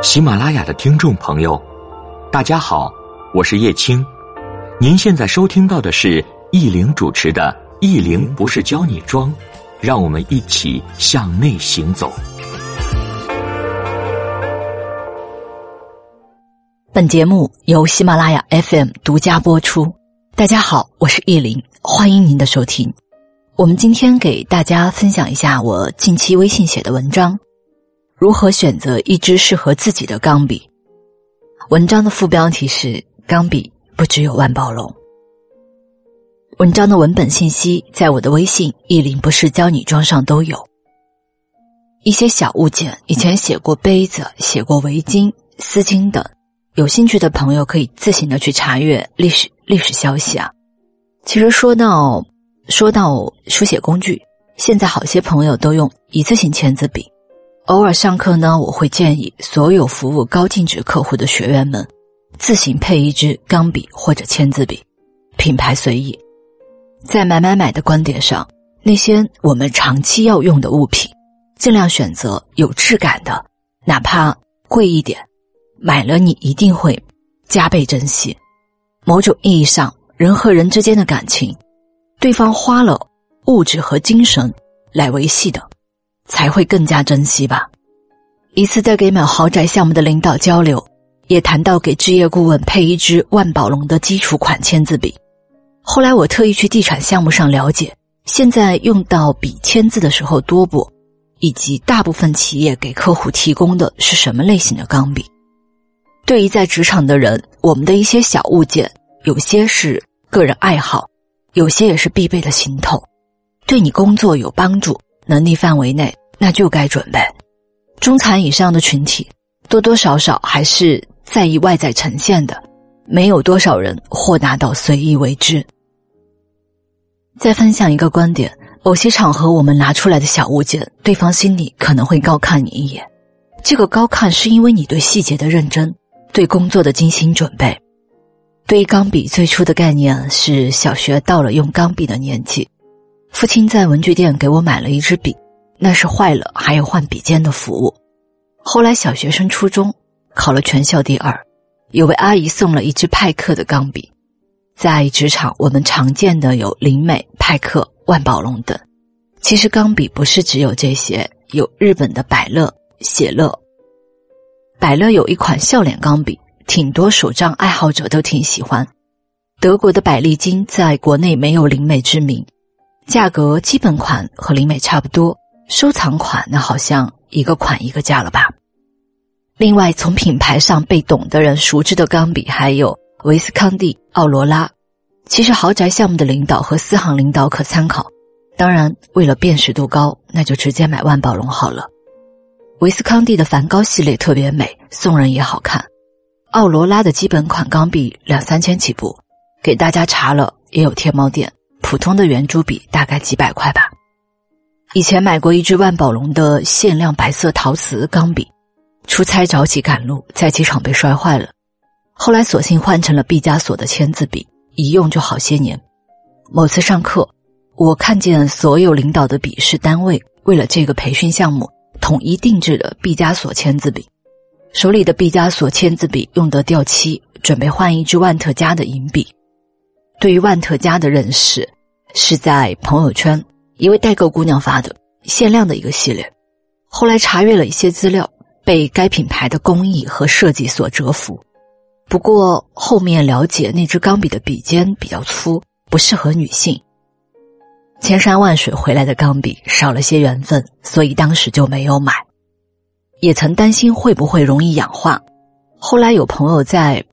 喜马拉雅的听众朋友，大家好，我是叶青。您现在收听到的是易玲主持的《易玲不是教你装》，让我们一起向内行走。本节目由喜马拉雅 FM 独家播出。大家好，我是易玲，欢迎您的收听。我们今天给大家分享一下我近期微信写的文章。如何选择一支适合自己的钢笔？文章的副标题是“钢笔不只有万宝龙”。文章的文本信息在我的微信“意林不是教你装”上都有。一些小物件，以前写过杯子、写过围巾、丝巾等，有兴趣的朋友可以自行的去查阅历史历史消息啊。其实说到说到书写工具，现在好些朋友都用一次性签字笔。偶尔上课呢，我会建议所有服务高净值客户的学员们，自行配一支钢笔或者签字笔，品牌随意。在买买买的观点上，那些我们长期要用的物品，尽量选择有质感的，哪怕贵一点，买了你一定会加倍珍惜。某种意义上，人和人之间的感情，对方花了物质和精神来维系的。才会更加珍惜吧。一次在给某豪宅项目的领导交流，也谈到给置业顾问配一支万宝龙的基础款签字笔。后来我特意去地产项目上了解，现在用到笔签字的时候多不，以及大部分企业给客户提供的是什么类型的钢笔。对于在职场的人，我们的一些小物件，有些是个人爱好，有些也是必备的行头，对你工作有帮助。能力范围内，那就该准备。中产以上的群体，多多少少还是在意外在呈现的，没有多少人豁达到随意为之。再分享一个观点：某些场合我们拿出来的小物件，对方心里可能会高看你一眼。这个高看是因为你对细节的认真，对工作的精心准备。对于钢笔，最初的概念是小学到了用钢笔的年纪。父亲在文具店给我买了一支笔，那是坏了还有换笔尖的服务。后来小学升初中，考了全校第二，有位阿姨送了一支派克的钢笔。在职场，我们常见的有灵美、派克、万宝龙等。其实钢笔不是只有这些，有日本的百乐、写乐。百乐有一款笑脸钢笔，挺多手账爱好者都挺喜欢。德国的百利金在国内没有灵美之名。价格基本款和灵美差不多，收藏款那好像一个款一个价了吧。另外，从品牌上被懂的人熟知的钢笔还有维斯康蒂、奥罗拉。其实豪宅项目的领导和私行领导可参考，当然为了辨识度高，那就直接买万宝龙好了。维斯康蒂的梵高系列特别美，送人也好看。奥罗拉的基本款钢笔两三千起步，给大家查了也有天猫店。普通的圆珠笔大概几百块吧。以前买过一支万宝龙的限量白色陶瓷钢笔，出差着急赶路，在机场被摔坏了。后来索性换成了毕加索的签字笔，一用就好些年。某次上课，我看见所有领导的笔试单位为了这个培训项目统一定制的毕加索签字笔，手里的毕加索签字笔用得掉漆，准备换一支万特佳的银笔。对于万特佳的认识，是在朋友圈一位代购姑娘发的限量的一个系列。后来查阅了一些资料，被该品牌的工艺和设计所折服。不过后面了解，那支钢笔的笔尖比较粗，不适合女性。千山万水回来的钢笔少了些缘分，所以当时就没有买。也曾担心会不会容易氧化。后来有朋友在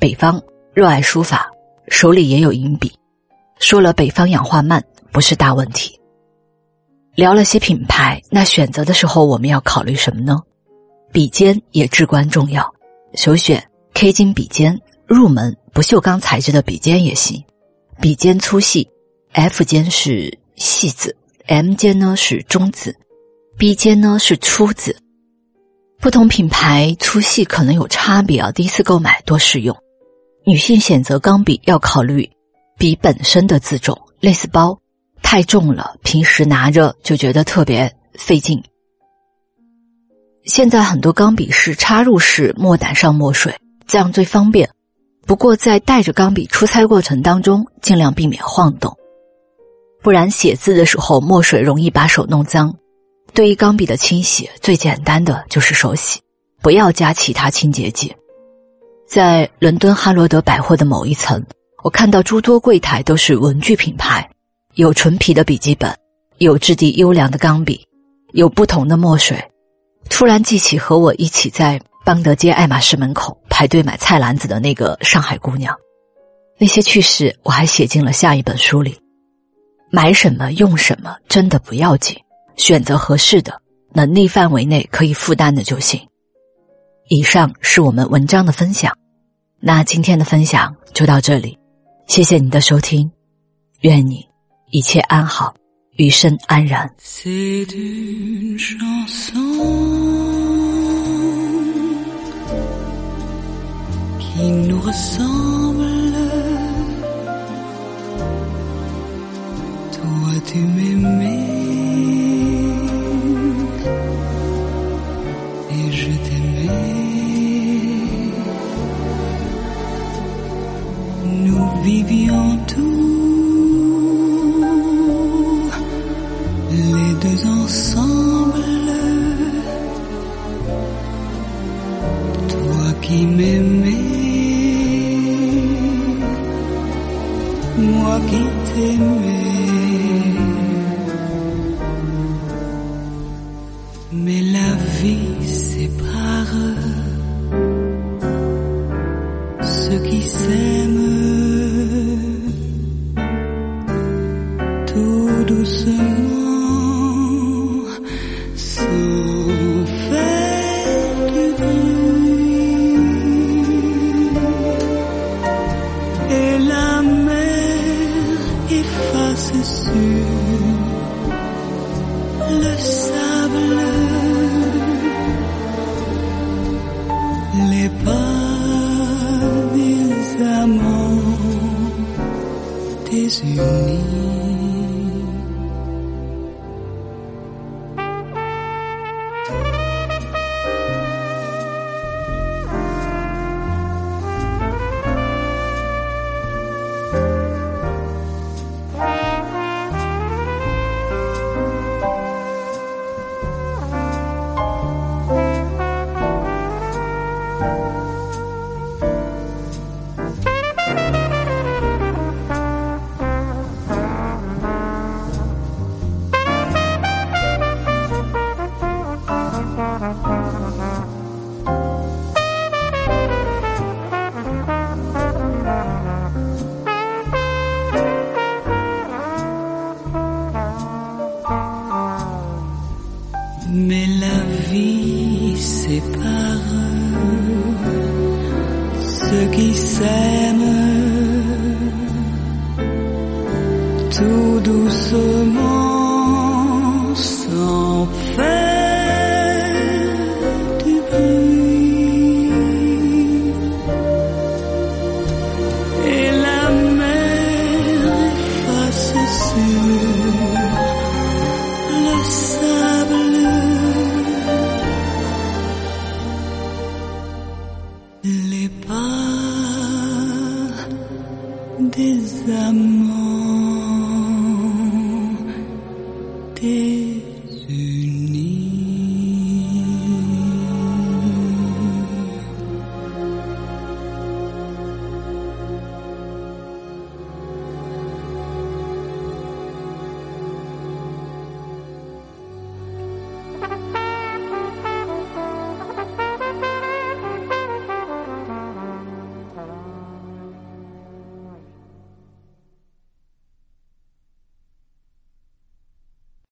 北方热爱书法。手里也有银笔，说了北方氧化慢不是大问题。聊了些品牌，那选择的时候我们要考虑什么呢？笔尖也至关重要，首选 K 金笔尖，入门不锈钢材质的笔尖也行。笔尖粗细，F 尖是细字，M 尖呢是中字，B 尖呢是粗字。不同品牌粗细可能有差别啊，第一次购买多试用。女性选择钢笔要考虑笔本身的自重，类似包太重了，平时拿着就觉得特别费劲。现在很多钢笔是插入式墨胆上墨水，这样最方便。不过在带着钢笔出差过程当中，尽量避免晃动，不然写字的时候墨水容易把手弄脏。对于钢笔的清洗，最简单的就是手洗，不要加其他清洁剂。在伦敦哈罗德百货的某一层，我看到诸多柜台都是文具品牌，有纯皮的笔记本，有质地优良的钢笔，有不同的墨水。突然记起和我一起在邦德街爱马仕门口排队买菜篮子的那个上海姑娘，那些趣事我还写进了下一本书里。买什么用什么真的不要紧。选择合适的，能力范围内可以负担的就行。以上是我们文章的分享，那今天的分享就到这里，谢谢你的收听，愿你一切安好，余生安然。Qui m'aimais, moi qui t'aimais. Mais la vie sépare ceux qui s'aiment. Les pas des amants désunis. Ceux qui s'aiment tout doucement desamor. Te